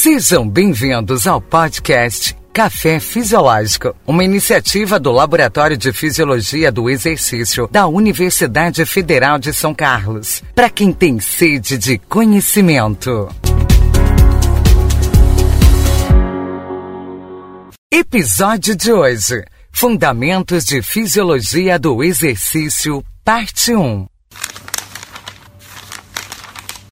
Sejam bem-vindos ao podcast Café Fisiológico, uma iniciativa do Laboratório de Fisiologia do Exercício da Universidade Federal de São Carlos, para quem tem sede de conhecimento. Episódio de hoje: Fundamentos de Fisiologia do Exercício, Parte 1.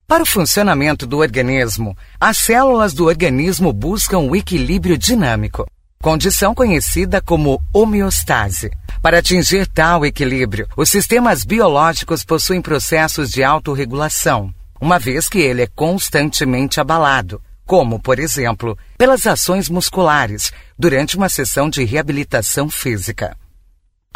Para o funcionamento do organismo, as células do organismo buscam o equilíbrio dinâmico, condição conhecida como homeostase. Para atingir tal equilíbrio, os sistemas biológicos possuem processos de autorregulação, uma vez que ele é constantemente abalado, como, por exemplo, pelas ações musculares durante uma sessão de reabilitação física.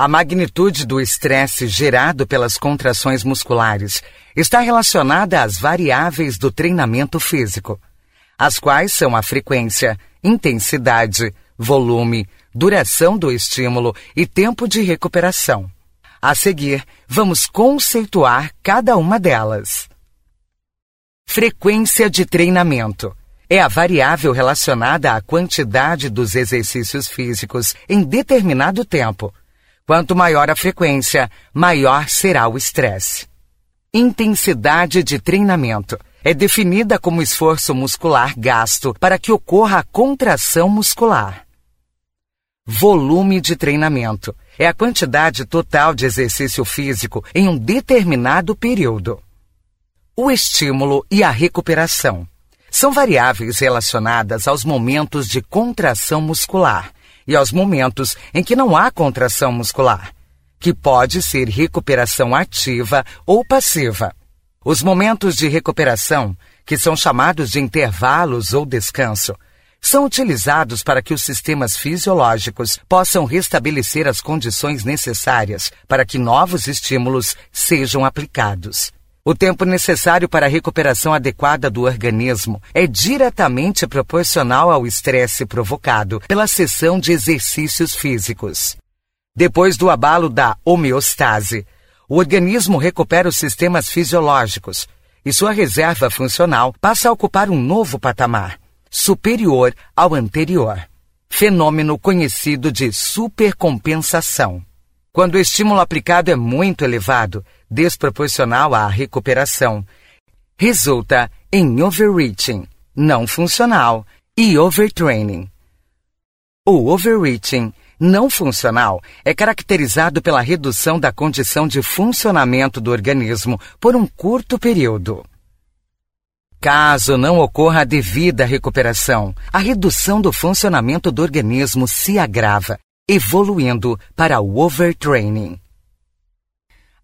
A magnitude do estresse gerado pelas contrações musculares está relacionada às variáveis do treinamento físico, as quais são a frequência, intensidade, volume, duração do estímulo e tempo de recuperação. A seguir, vamos conceituar cada uma delas. Frequência de treinamento é a variável relacionada à quantidade dos exercícios físicos em determinado tempo Quanto maior a frequência, maior será o estresse. Intensidade de treinamento é definida como esforço muscular gasto para que ocorra a contração muscular. Volume de treinamento é a quantidade total de exercício físico em um determinado período. O estímulo e a recuperação são variáveis relacionadas aos momentos de contração muscular e aos momentos em que não há contração muscular, que pode ser recuperação ativa ou passiva. Os momentos de recuperação, que são chamados de intervalos ou descanso, são utilizados para que os sistemas fisiológicos possam restabelecer as condições necessárias para que novos estímulos sejam aplicados. O tempo necessário para a recuperação adequada do organismo é diretamente proporcional ao estresse provocado pela sessão de exercícios físicos. Depois do abalo da homeostase, o organismo recupera os sistemas fisiológicos e sua reserva funcional passa a ocupar um novo patamar, superior ao anterior. Fenômeno conhecido de supercompensação. Quando o estímulo aplicado é muito elevado, desproporcional à recuperação, resulta em overreaching, não funcional, e overtraining. O overreaching não funcional é caracterizado pela redução da condição de funcionamento do organismo por um curto período. Caso não ocorra a devida recuperação, a redução do funcionamento do organismo se agrava evoluindo para o overtraining.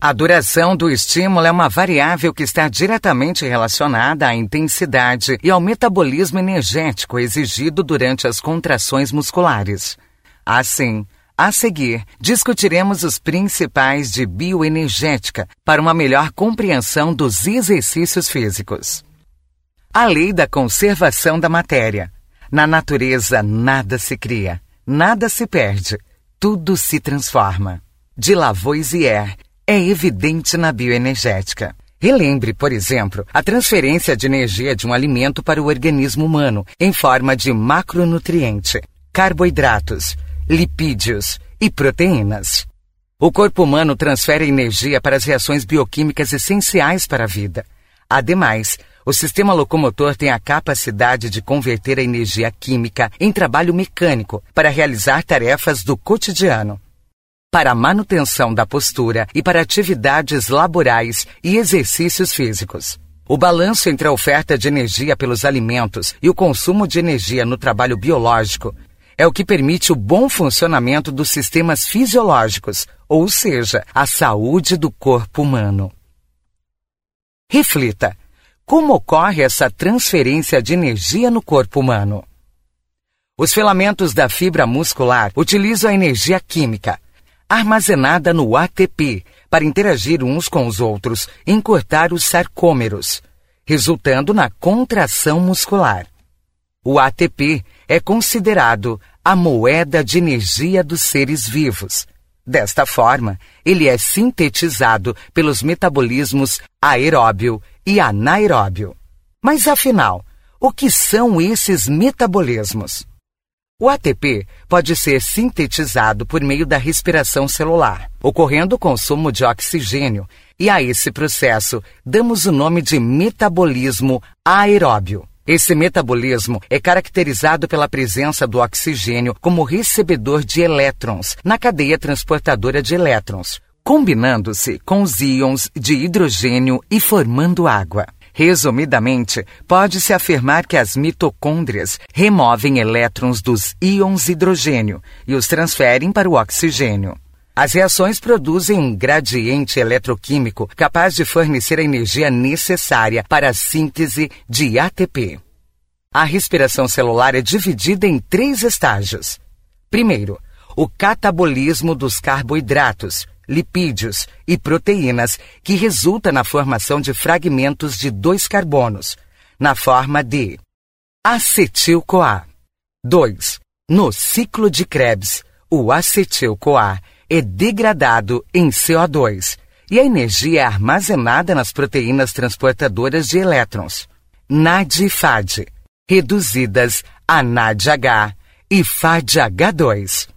A duração do estímulo é uma variável que está diretamente relacionada à intensidade e ao metabolismo energético exigido durante as contrações musculares. Assim, a seguir, discutiremos os principais de bioenergética para uma melhor compreensão dos exercícios físicos. A lei da conservação da matéria. Na natureza, nada se cria, Nada se perde, tudo se transforma. De Lavoisier é evidente na bioenergética. Relembre, por exemplo, a transferência de energia de um alimento para o organismo humano em forma de macronutriente, carboidratos, lipídios e proteínas. O corpo humano transfere energia para as reações bioquímicas essenciais para a vida. Ademais, o sistema locomotor tem a capacidade de converter a energia química em trabalho mecânico para realizar tarefas do cotidiano. Para a manutenção da postura e para atividades laborais e exercícios físicos. O balanço entre a oferta de energia pelos alimentos e o consumo de energia no trabalho biológico é o que permite o bom funcionamento dos sistemas fisiológicos, ou seja, a saúde do corpo humano. Reflita. Como ocorre essa transferência de energia no corpo humano? Os filamentos da fibra muscular utilizam a energia química, armazenada no ATP, para interagir uns com os outros e encurtar os sarcômeros, resultando na contração muscular. O ATP é considerado a moeda de energia dos seres vivos. Desta forma, ele é sintetizado pelos metabolismos aeróbio e anaeróbio. Mas afinal, O que são esses metabolismos? O ATP pode ser sintetizado por meio da respiração celular, ocorrendo o consumo de oxigênio, e a esse processo damos o nome de metabolismo aeróbio. Esse metabolismo é caracterizado pela presença do oxigênio como recebedor de elétrons na cadeia transportadora de elétrons, combinando-se com os íons de hidrogênio e formando água. Resumidamente, pode-se afirmar que as mitocôndrias removem elétrons dos íons hidrogênio e os transferem para o oxigênio. As reações produzem um gradiente eletroquímico capaz de fornecer a energia necessária para a síntese de ATP. A respiração celular é dividida em três estágios. Primeiro, o catabolismo dos carboidratos, lipídios e proteínas que resulta na formação de fragmentos de dois carbonos, na forma de acetil-CoA. 2. No ciclo de Krebs, o acetil-CoA é degradado em CO2 e a energia é armazenada nas proteínas transportadoras de elétrons, NAD e FAD, reduzidas a NADH e FADH2.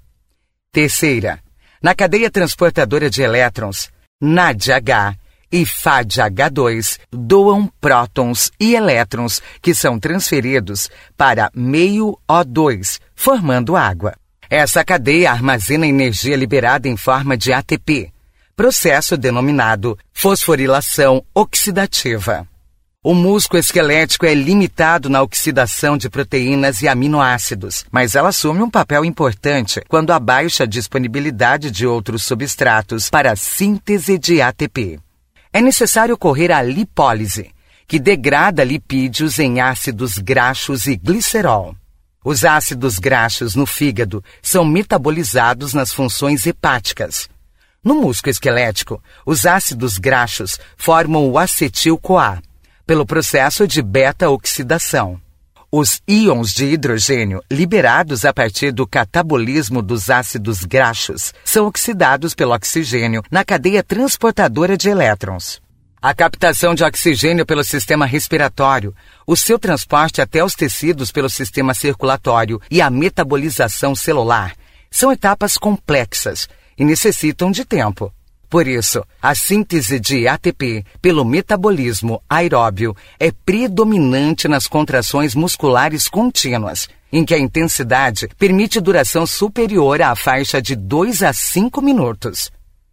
Terceira, na cadeia transportadora de elétrons, NADH e FADH2 doam prótons e elétrons que são transferidos para meio O2, formando água. Essa cadeia armazena energia liberada em forma de ATP, processo denominado fosforilação oxidativa. O músculo esquelético é limitado na oxidação de proteínas e aminoácidos, mas ela assume um papel importante quando há baixa disponibilidade de outros substratos para a síntese de ATP. É necessário ocorrer a lipólise, que degrada lipídios em ácidos graxos e glicerol. Os ácidos graxos no fígado são metabolizados nas funções hepáticas. No músculo esquelético, os ácidos graxos formam o acetil-CoA pelo processo de beta-oxidação. Os íons de hidrogênio liberados a partir do catabolismo dos ácidos graxos são oxidados pelo oxigênio na cadeia transportadora de elétrons. A captação de oxigênio pelo sistema respiratório, o seu transporte até os tecidos pelo sistema circulatório e a metabolização celular são etapas complexas e necessitam de tempo. Por isso, a síntese de ATP pelo metabolismo aeróbio é predominante nas contrações musculares contínuas, em que a intensidade permite duração superior à faixa de 2 a 5 minutos.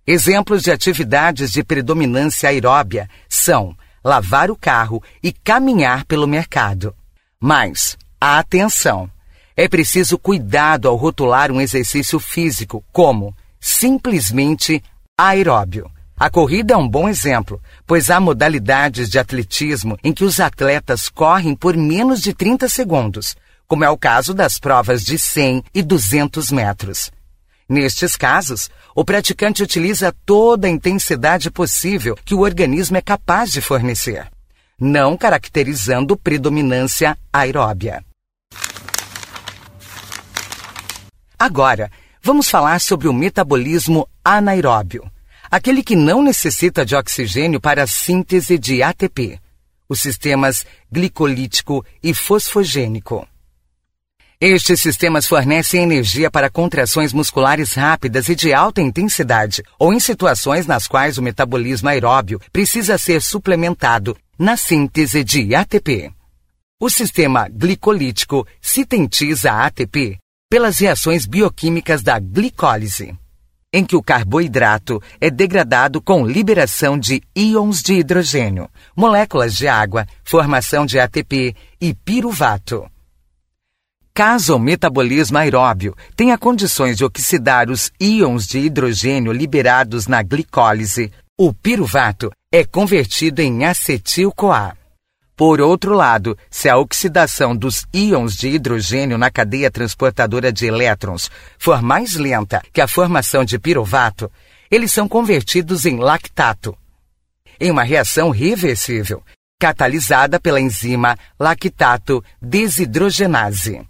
Exemplos de atividades de predominância aeróbia são lavar o carro e caminhar pelo mercado. Mas, atenção! É preciso cuidado ao rotular um exercício físico como simplesmente aeróbio. A corrida é um bom exemplo, pois há modalidades de atletismo em que os atletas correm por menos de 30 segundos, como é o caso das provas de 100 e 200 metros. Nestes casos, o praticante utiliza toda a intensidade possível que o organismo é capaz de fornecer, não caracterizando predominância aeróbia. Agora, vamos falar sobre o metabolismo anaeróbio, aquele que não necessita de oxigênio para a síntese de ATP, os sistemas glicolítico e fosfogênico. Estes sistemas fornecem energia para contrações musculares rápidas e de alta intensidade, ou em situações nas quais o metabolismo aeróbio precisa ser suplementado na síntese de ATP. O sistema glicolítico sintetiza ATP pelas reações bioquímicas da glicólise, em que o carboidrato é degradado com liberação de íons de hidrogênio, moléculas de água, formação de ATP e piruvato. Caso o metabolismo aeróbio tenha condições de oxidar os íons de hidrogênio liberados na glicólise, o piruvato é convertido em acetil-CoA. Por outro lado, se a oxidação dos íons de hidrogênio na cadeia transportadora de elétrons for mais lenta que a formação de piruvato, eles são convertidos em lactato. Em uma reação reversível, catalisada pela enzima lactato desidrogenase.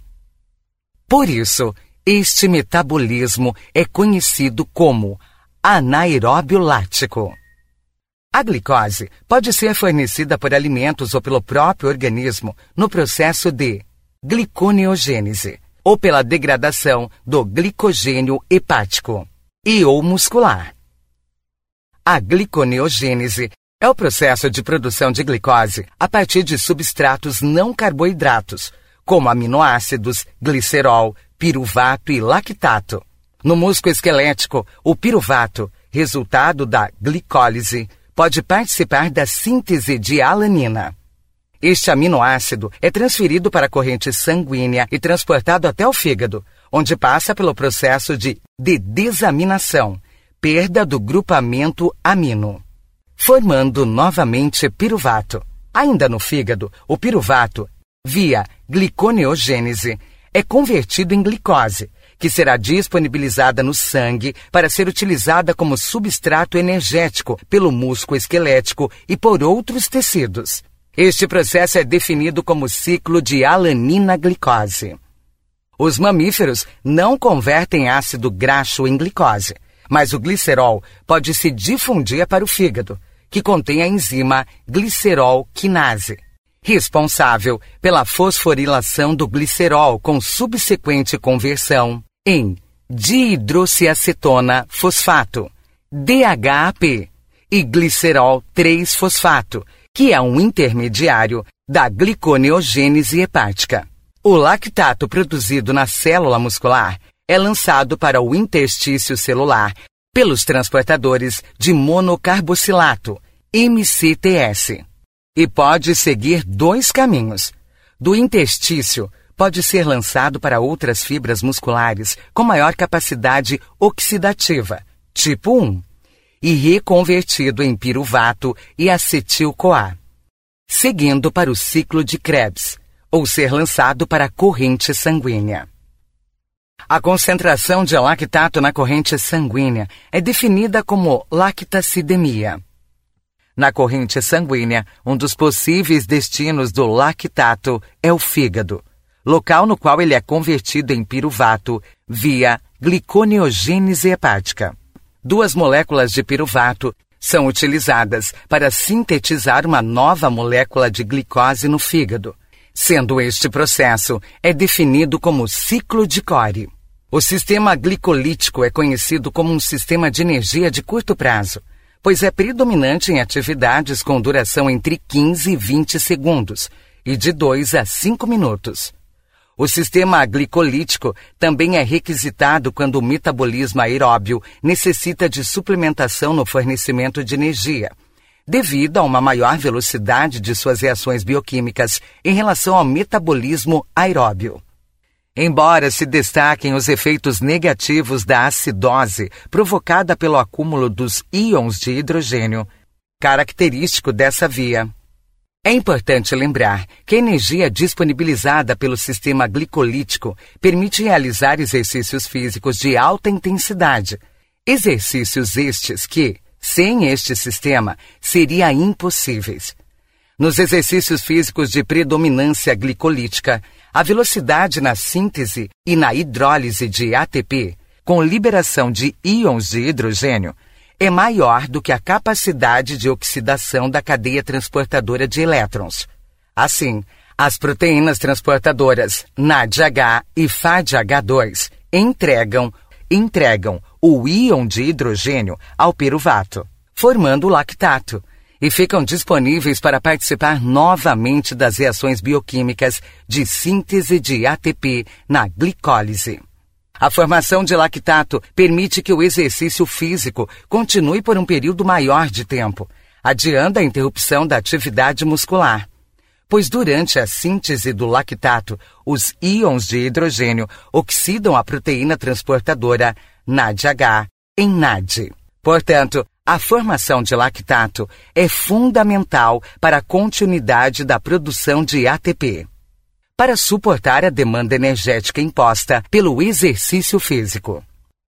Por isso, este metabolismo é conhecido como anaeróbio lático. A glicose pode ser fornecida por alimentos ou pelo próprio organismo no processo de gliconeogênese ou pela degradação do glicogênio hepático e ou muscular. A gliconeogênese é o processo de produção de glicose a partir de substratos não carboidratos, como aminoácidos, glicerol, piruvato e lactato. No músculo esquelético, o piruvato, resultado da glicólise, pode participar da síntese de alanina. Este aminoácido é transferido para a corrente sanguínea e transportado até o fígado, onde passa pelo processo de, de desaminação, perda do grupamento amino, formando novamente piruvato. Ainda no fígado, o piruvato, via gliconeogênese, é convertido em glicose, que será disponibilizada no sangue para ser utilizada como substrato energético pelo músculo esquelético e por outros tecidos. Este processo é definido como ciclo de alanina-glicose. Os mamíferos não convertem ácido graxo em glicose, mas o glicerol pode se difundir para o fígado, que contém a enzima glicerol quinase, responsável pela fosforilação do glicerol com subsequente conversão em dihidroxiacetona fosfato, DHAP, e glicerol 3-fosfato, que é um intermediário da gliconeogênese hepática. O lactato produzido na célula muscular é lançado para o interstício celular pelos transportadores de monocarboxilato, MCTS, e pode seguir dois caminhos. Do interstício, pode ser lançado para outras fibras musculares com maior capacidade oxidativa, tipo 1, e reconvertido em piruvato e acetil-CoA, seguindo para o ciclo de Krebs, ou ser lançado para a corrente sanguínea. A concentração de lactato na corrente sanguínea é definida como lactacidemia. Na corrente sanguínea, um dos possíveis destinos do lactato é o fígado, local no qual ele é convertido em piruvato via gliconeogênese hepática. Duas moléculas de piruvato são utilizadas para sintetizar uma nova molécula de glicose no fígado, sendo este processo é definido como ciclo de Core. O sistema glicolítico é conhecido como um sistema de energia de curto prazo, pois é predominante em atividades com duração entre 15 e 20 segundos e de 2 a 5 minutos. O sistema glicolítico também é requisitado quando o metabolismo aeróbio necessita de suplementação no fornecimento de energia, devido a uma maior velocidade de suas reações bioquímicas em relação ao metabolismo aeróbio. Embora se destaquem os efeitos negativos da acidose provocada pelo acúmulo dos íons de hidrogênio, característico dessa via, é importante lembrar que a energia disponibilizada pelo sistema glicolítico permite realizar exercícios físicos de alta intensidade. Exercícios estes que, sem este sistema, seriam impossíveis. Nos exercícios físicos de predominância glicolítica, a velocidade na síntese e na hidrólise de ATP, com liberação de íons de hidrogênio, é maior do que a capacidade de oxidação da cadeia transportadora de elétrons. Assim, as proteínas transportadoras NADH e FADH2 entregam, entregam o íon de hidrogênio ao piruvato, formando o lactato, e ficam disponíveis para participar novamente das reações bioquímicas de síntese de ATP na glicólise. A formação de lactato permite que o exercício físico continue por um período maior de tempo, adiando a interrupção da atividade muscular. Pois durante a síntese do lactato, os íons de hidrogênio oxidam a proteína transportadora NADH em NAD. Portanto, a formação de lactato é fundamental para a continuidade da produção de ATP para suportar a demanda energética imposta pelo exercício físico.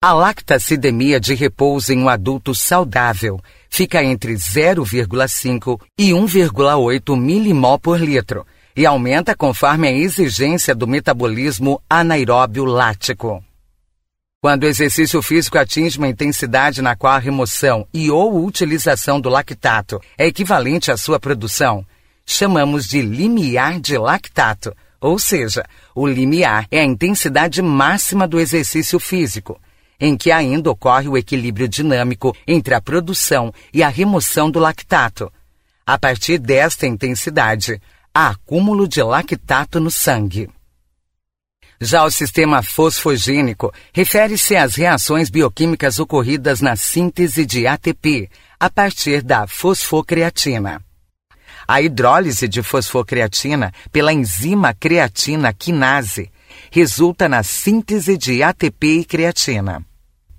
A lactacidemia de repouso em um adulto saudável fica entre 0,5 e 1,8 milimol por litro e aumenta conforme a exigência do metabolismo anaeróbio lático. Quando o exercício físico atinge uma intensidade na qual a remoção e ou utilização do lactato é equivalente à sua produção, chamamos de limiar de lactato, ou seja, o limiar é a intensidade máxima do exercício físico, em que ainda ocorre o equilíbrio dinâmico entre a produção e a remoção do lactato. A partir desta intensidade, há acúmulo de lactato no sangue. Já o sistema fosfogênico refere-se às reações bioquímicas ocorridas na síntese de ATP a partir da fosfocreatina. A hidrólise de fosfocreatina pela enzima creatina quinase resulta na síntese de ATP e creatina.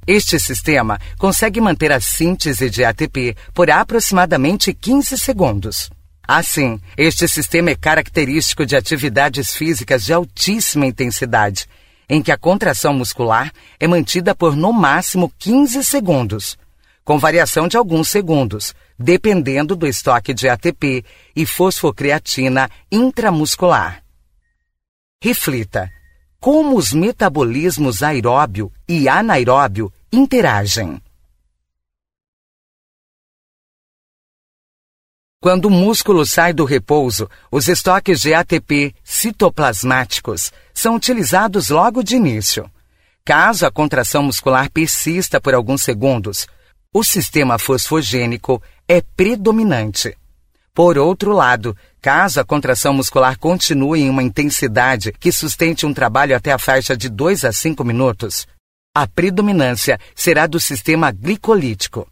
Este sistema consegue manter a síntese de ATP por aproximadamente 15 segundos. Assim, este sistema é característico de atividades físicas de altíssima intensidade, em que a contração muscular é mantida por no máximo 15 segundos, com variação de alguns segundos, dependendo do estoque de ATP e fosfocreatina intramuscular. Reflita como os metabolismos aeróbio e anaeróbio interagem. Quando o músculo sai do repouso, os estoques de ATP citoplasmáticos são utilizados logo de início. Caso a contração muscular persista por alguns segundos, o sistema fosfogênico é predominante. Por outro lado, caso a contração muscular continue em uma intensidade que sustente um trabalho até a faixa de 2 a 5 minutos, a predominância será do sistema glicolítico.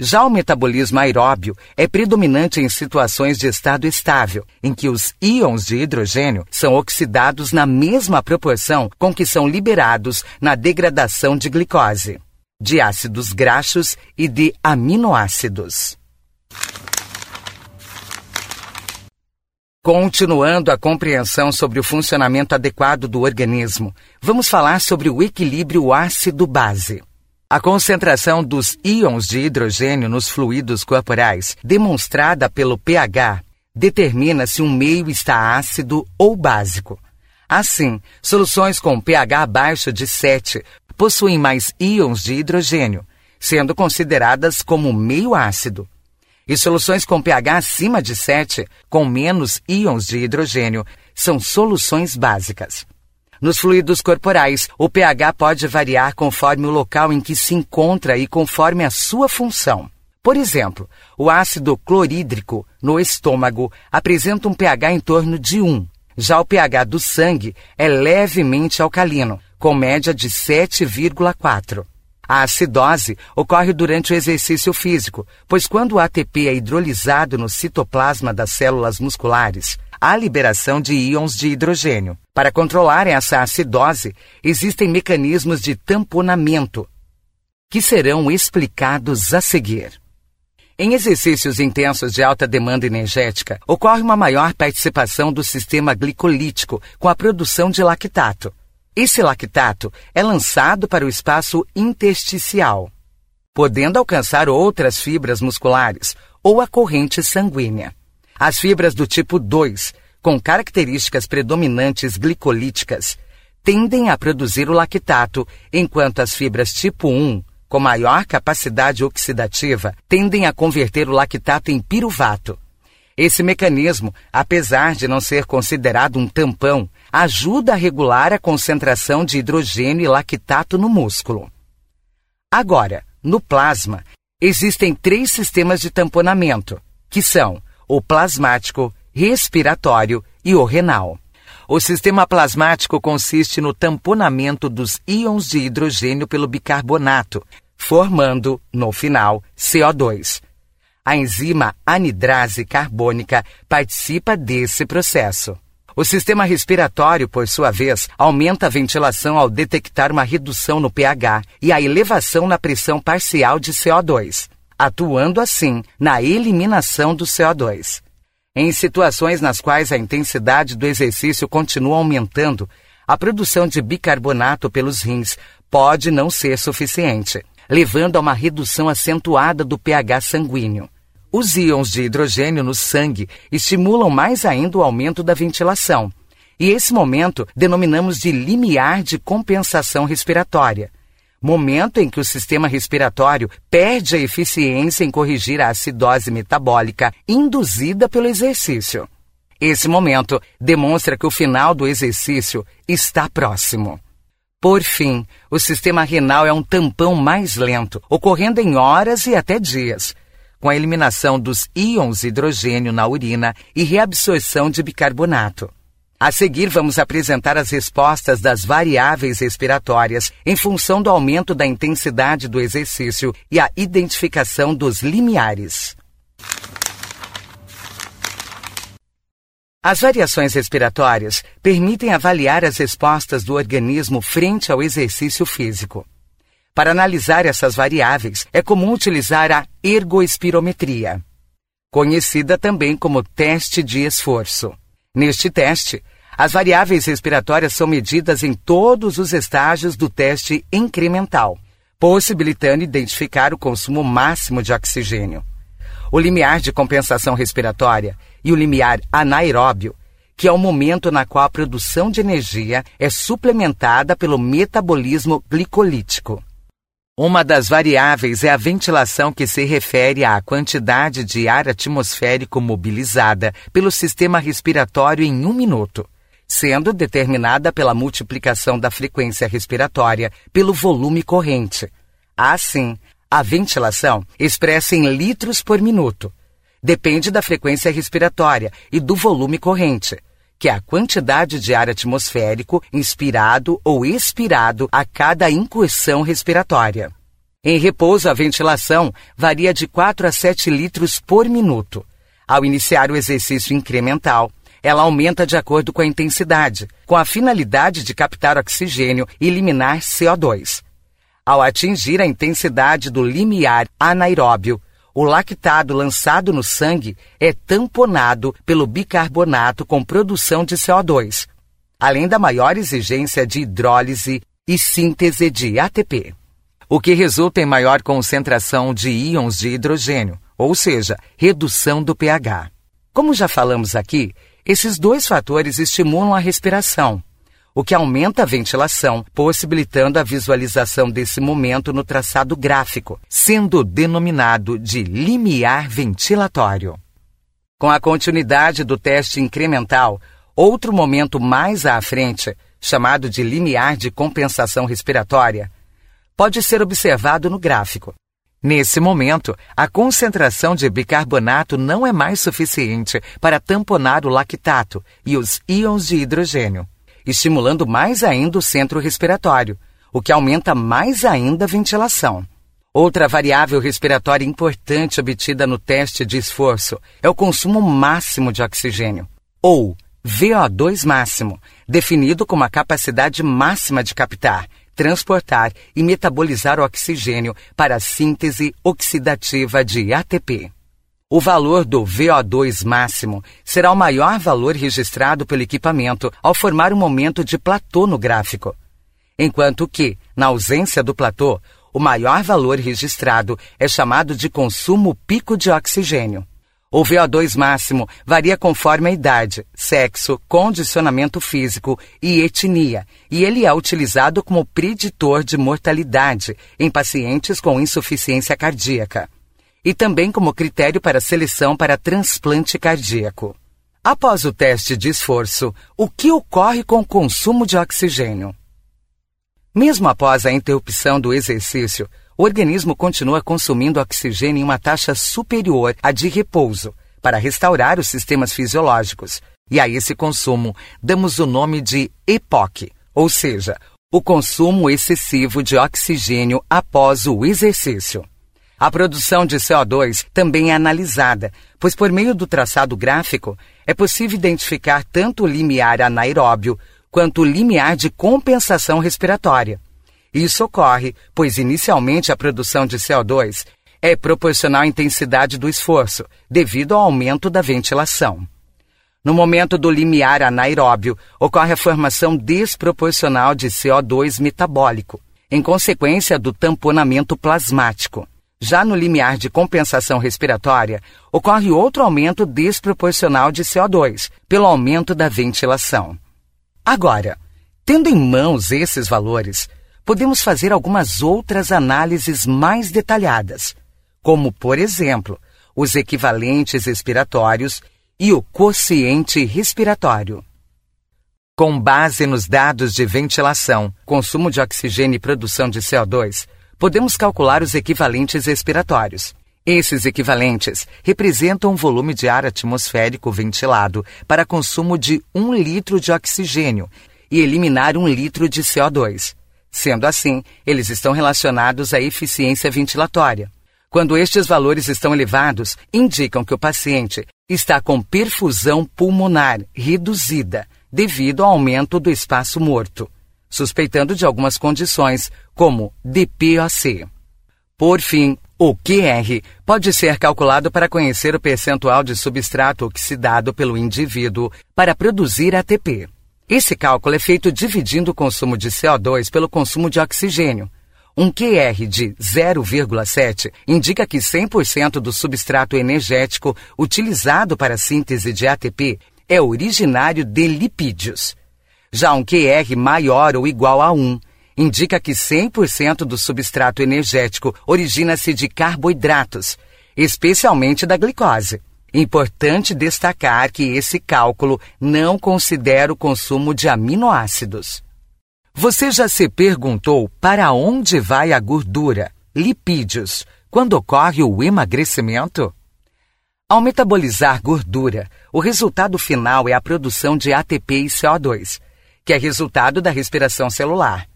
Já o metabolismo aeróbio é predominante em situações de estado estável, em que os íons de hidrogênio são oxidados na mesma proporção com que são liberados na degradação de glicose, de ácidos graxos e de aminoácidos. Continuando a compreensão sobre o funcionamento adequado do organismo, vamos falar sobre o equilíbrio ácido-base. A concentração dos íons de hidrogênio nos fluidos corporais, demonstrada pelo pH, determina se um meio está ácido ou básico. Assim, soluções com pH abaixo de 7 possuem mais íons de hidrogênio, sendo consideradas como meio ácido. E soluções com pH acima de 7, com menos íons de hidrogênio, são soluções básicas. Nos fluidos corporais, o pH pode variar conforme o local em que se encontra e conforme a sua função. Por exemplo, o ácido clorídrico no estômago apresenta um pH em torno de 1. Já o pH do sangue é levemente alcalino, com média de 7,4. A acidose ocorre durante o exercício físico, pois quando o ATP é hidrolisado no citoplasma das células musculares, há liberação de íons de hidrogênio. Para controlar essa acidose, existem mecanismos de tamponamento, que serão explicados a seguir. Em exercícios intensos de alta demanda energética, ocorre uma maior participação do sistema glicolítico com a produção de lactato. Esse lactato é lançado para o espaço intersticial, podendo alcançar outras fibras musculares ou a corrente sanguínea. As fibras do tipo 2, com características predominantes glicolíticas, tendem a produzir o lactato, enquanto as fibras tipo 1, com maior capacidade oxidativa, tendem a converter o lactato em piruvato. Esse mecanismo, apesar de não ser considerado um tampão, ajuda a regular a concentração de hidrogênio e lactato no músculo. Agora, no plasma, existem três sistemas de tamponamento, que são o plasmático, respiratório e o renal. O sistema plasmático consiste no tamponamento dos íons de hidrogênio pelo bicarbonato, formando, no final, CO2. A enzima anidrase carbônica participa desse processo. O sistema respiratório, por sua vez, aumenta a ventilação ao detectar uma redução no pH e a elevação na pressão parcial de CO2 atuando assim na eliminação do CO2. Em situações nas quais a intensidade do exercício continua aumentando, a produção de bicarbonato pelos rins pode não ser suficiente, levando a uma redução acentuada do pH sanguíneo. Os íons de hidrogênio no sangue estimulam mais ainda o aumento da ventilação. E esse momento denominamos de limiar de compensação respiratória, momento em que o sistema respiratório perde a eficiência em corrigir a acidose metabólica induzida pelo exercício. Esse momento demonstra que o final do exercício está próximo. Por fim, o sistema renal é um tampão mais lento, ocorrendo em horas e até dias, com a eliminação dos íons hidrogênio na urina e reabsorção de bicarbonato. A seguir, vamos apresentar as respostas das variáveis respiratórias em função do aumento da intensidade do exercício e a identificação dos limiares. As variações respiratórias permitem avaliar as respostas do organismo frente ao exercício físico. Para analisar essas variáveis, é comum utilizar a ergoespirometria, conhecida também como teste de esforço. Neste teste, as variáveis respiratórias são medidas em todos os estágios do teste incremental, possibilitando identificar o consumo máximo de oxigênio. O limiar de compensação respiratória e o limiar anaeróbio, que é o momento na qual a produção de energia é suplementada pelo metabolismo glicolítico. Uma das variáveis é a ventilação, que se refere à quantidade de ar atmosférico mobilizada pelo sistema respiratório em um minuto, sendo determinada pela multiplicação da frequência respiratória pelo volume corrente. Assim, a ventilação, expressa em litros por minuto, depende da frequência respiratória e do volume corrente, que é a quantidade de ar atmosférico inspirado ou expirado a cada incursão respiratória. Em repouso, a ventilação varia de 4 a 7 litros por minuto. Ao iniciar o exercício incremental, ela aumenta de acordo com a intensidade, com a finalidade de captar oxigênio e eliminar CO2. Ao atingir a intensidade do limiar anaeróbio, o lactado lançado no sangue é tamponado pelo bicarbonato com produção de CO2, além da maior exigência de hidrólise e síntese de ATP, o que resulta em maior concentração de íons de hidrogênio, ou seja, redução do pH. Como já falamos aqui, esses dois fatores estimulam a respiração, o que aumenta a ventilação, possibilitando a visualização desse momento no traçado gráfico, sendo denominado de limiar ventilatório. Com a continuidade do teste incremental, outro momento mais à frente, chamado de limiar de compensação respiratória, pode ser observado no gráfico. Nesse momento, a concentração de bicarbonato não é mais suficiente para tamponar o lactato e os íons de hidrogênio estimulando mais ainda o centro respiratório, o que aumenta mais ainda a ventilação. Outra variável respiratória importante obtida no teste de esforço é o consumo máximo de oxigênio, ou VO2 máximo, definido como a capacidade máxima de captar, transportar e metabolizar o oxigênio para a síntese oxidativa de ATP. O valor do VO2 máximo será o maior valor registrado pelo equipamento ao formar um momento de platô no gráfico, enquanto que, na ausência do platô, o maior valor registrado é chamado de consumo pico de oxigênio. O VO2 máximo varia conforme a idade, sexo, condicionamento físico e etnia, e ele é utilizado como preditor de mortalidade em pacientes com insuficiência cardíaca e também como critério para seleção para transplante cardíaco. Após o teste de esforço, o que ocorre com o consumo de oxigênio? Mesmo após a interrupção do exercício, o organismo continua consumindo oxigênio em uma taxa superior à de repouso para restaurar os sistemas fisiológicos. E a esse consumo damos o nome de EPOC, ou seja, o consumo excessivo de oxigênio após o exercício. A produção de CO2 também é analisada, pois por meio do traçado gráfico é possível identificar tanto o limiar anaeróbio quanto o limiar de compensação respiratória. Isso ocorre, pois inicialmente a produção de CO2 é proporcional à intensidade do esforço, devido ao aumento da ventilação. No momento do limiar anaeróbio, ocorre a formação desproporcional de CO2 metabólico, em consequência do tamponamento plasmático. Já no limiar de compensação respiratória, ocorre outro aumento desproporcional de CO2, pelo aumento da ventilação. Agora, tendo em mãos esses valores, podemos fazer algumas outras análises mais detalhadas, como, por exemplo, os equivalentes respiratórios e o quociente respiratório. Com base nos dados de ventilação, consumo de oxigênio e produção de CO2, podemos calcular os equivalentes respiratórios. Esses equivalentes representam o volume de ar atmosférico ventilado para consumo de 1 litro de oxigênio e eliminar 1 litro de CO2. Sendo assim, eles estão relacionados à eficiência ventilatória. Quando estes valores estão elevados, indicam que o paciente está com perfusão pulmonar reduzida devido ao aumento do espaço morto, suspeitando de algumas condições, como DPOC. Por fim, o QR pode ser calculado para conhecer o percentual de substrato oxidado pelo indivíduo para produzir ATP. Esse cálculo é feito dividindo o consumo de CO2 pelo consumo de oxigênio. Um QR de 0,7 indica que 100% do substrato energético utilizado para a síntese de ATP é originário de lipídios. Já um QR maior ou igual a 1 indica que 100% do substrato energético origina-se de carboidratos, especialmente da glicose. Importante destacar que esse cálculo não considera o consumo de aminoácidos. Você já se perguntou para onde vai a gordura, lipídios, quando ocorre o emagrecimento? Ao metabolizar gordura, o resultado final é a produção de ATP e CO2, que é resultado da respiração celular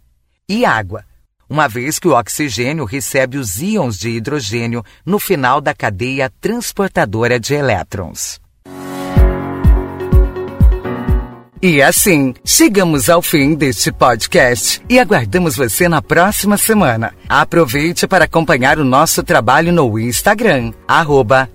e água, uma vez que o oxigênio recebe os íons de hidrogênio no final da cadeia transportadora de elétrons. E assim, chegamos ao fim deste podcast e aguardamos você na próxima semana. Aproveite para acompanhar o nosso trabalho no Instagram, arroba